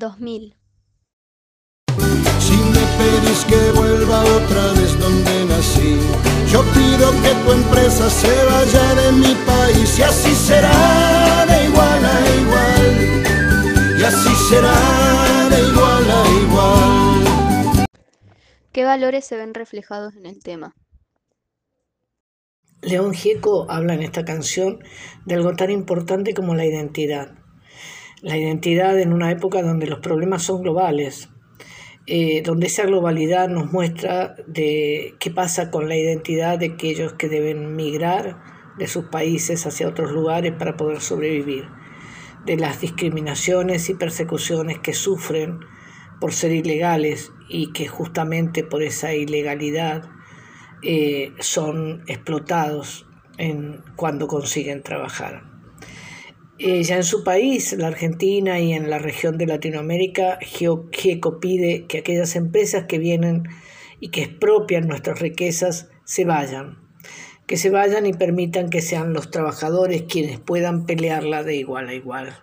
2000. Si me pedís que vuelva otra vez donde nací, yo pido que tu empresa se vaya de mi país y así será de igual a igual. Y así será de igual a igual. ¿Qué valores se ven reflejados en el tema? León Gieco habla en esta canción de algo tan importante como la identidad. La identidad en una época donde los problemas son globales, eh, donde esa globalidad nos muestra de qué pasa con la identidad de aquellos que deben migrar de sus países hacia otros lugares para poder sobrevivir, de las discriminaciones y persecuciones que sufren por ser ilegales y que justamente por esa ilegalidad eh, son explotados en, cuando consiguen trabajar. Eh, ya en su país, la Argentina y en la región de Latinoamérica, GIECO pide que aquellas empresas que vienen y que expropian nuestras riquezas se vayan, que se vayan y permitan que sean los trabajadores quienes puedan pelearla de igual a igual.